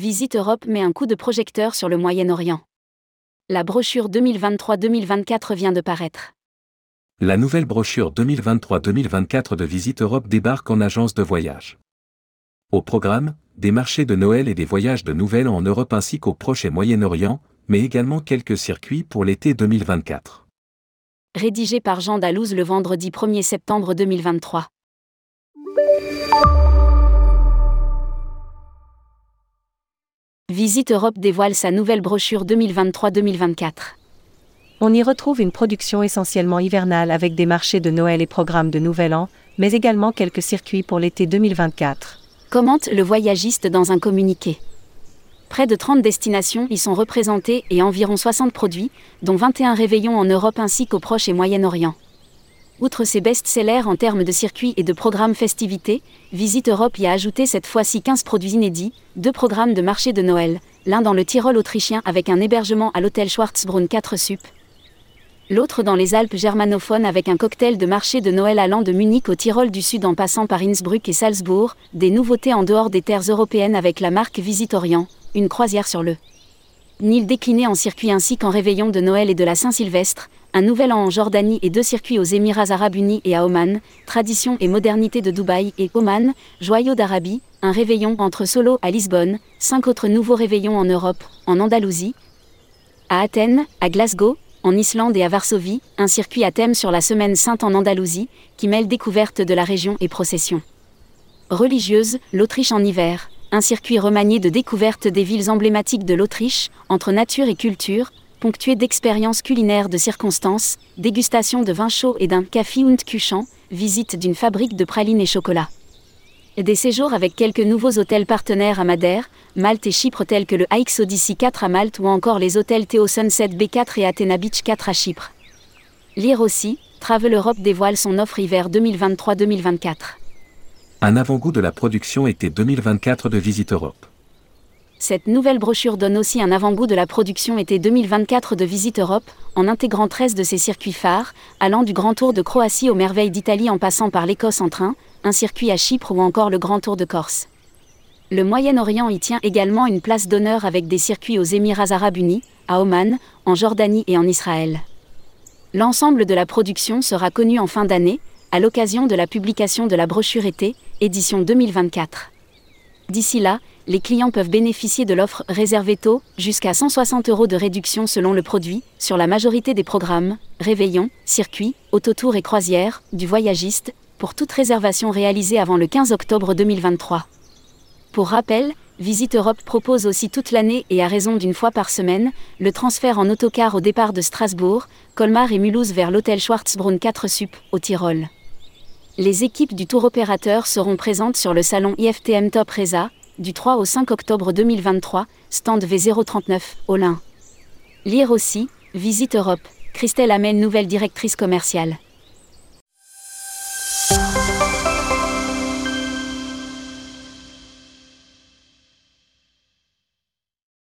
Visite Europe met un coup de projecteur sur le Moyen-Orient. La brochure 2023-2024 vient de paraître. La nouvelle brochure 2023-2024 de Visite Europe débarque en agence de voyage. Au programme, des marchés de Noël et des voyages de Nouvelles en Europe ainsi qu'au Proche et Moyen-Orient, mais également quelques circuits pour l'été 2024. Rédigé par Jean Dalouse le vendredi 1er septembre 2023. Visite Europe dévoile sa nouvelle brochure 2023-2024. On y retrouve une production essentiellement hivernale avec des marchés de Noël et programmes de Nouvel An, mais également quelques circuits pour l'été 2024. Commente le voyagiste dans un communiqué. Près de 30 destinations y sont représentées et environ 60 produits, dont 21 réveillons en Europe ainsi qu'au Proche et Moyen-Orient. Outre ses best-sellers en termes de circuits et de programmes festivités, Visite Europe y a ajouté cette fois-ci 15 produits inédits, deux programmes de marché de Noël, l'un dans le Tyrol autrichien avec un hébergement à l'hôtel Schwarzbrunn 4 Sup, l'autre dans les Alpes germanophones avec un cocktail de marché de Noël allant de Munich au Tyrol du Sud en passant par Innsbruck et Salzbourg, des nouveautés en dehors des terres européennes avec la marque Visite Orient, une croisière sur le Nil décliné en circuit ainsi qu'en réveillon de Noël et de la Saint-Sylvestre, un nouvel an en Jordanie et deux circuits aux Émirats arabes unis et à Oman, tradition et modernité de Dubaï et Oman, joyau d'Arabie, un réveillon entre Solo à Lisbonne, cinq autres nouveaux réveillons en Europe, en Andalousie, à Athènes, à Glasgow, en Islande et à Varsovie, un circuit à thème sur la Semaine Sainte en Andalousie, qui mêle découverte de la région et procession. Religieuse, l'Autriche en hiver, un circuit remanié de découverte des villes emblématiques de l'Autriche, entre nature et culture, ponctué d'expériences culinaires de circonstances, dégustation de vin chaud et d'un café und Kuchan, visite d'une fabrique de pralines et chocolat. Des séjours avec quelques nouveaux hôtels partenaires à Madère, Malte et Chypre tels que le AX Odyssey 4 à Malte ou encore les hôtels Théo Sunset B4 et Athena Beach 4 à Chypre. Lire aussi, Travel Europe dévoile son offre hiver 2023-2024. Un avant-goût de la production été 2024 de Visite Europe. Cette nouvelle brochure donne aussi un avant-goût de la production été 2024 de Visite Europe, en intégrant 13 de ses circuits phares, allant du Grand Tour de Croatie aux merveilles d'Italie en passant par l'Écosse en train, un circuit à Chypre ou encore le Grand Tour de Corse. Le Moyen-Orient y tient également une place d'honneur avec des circuits aux Émirats arabes unis, à Oman, en Jordanie et en Israël. L'ensemble de la production sera connu en fin d'année, à l'occasion de la publication de la brochure été, édition 2024. D'ici là, les clients peuvent bénéficier de l'offre réservée tôt, jusqu'à 160 euros de réduction selon le produit, sur la majorité des programmes, réveillons, circuits, autotours et croisières, du voyagiste, pour toute réservation réalisée avant le 15 octobre 2023. Pour rappel, Visite Europe propose aussi toute l'année et à raison d'une fois par semaine, le transfert en autocar au départ de Strasbourg, Colmar et Mulhouse vers l'hôtel Schwarzbrunn 4 Sup, au Tyrol. Les équipes du tour opérateur seront présentes sur le salon IFTM Top Reza, du 3 au 5 octobre 2023, stand V039, Olin. Lire aussi, Visite Europe, Christelle Amel, nouvelle directrice commerciale.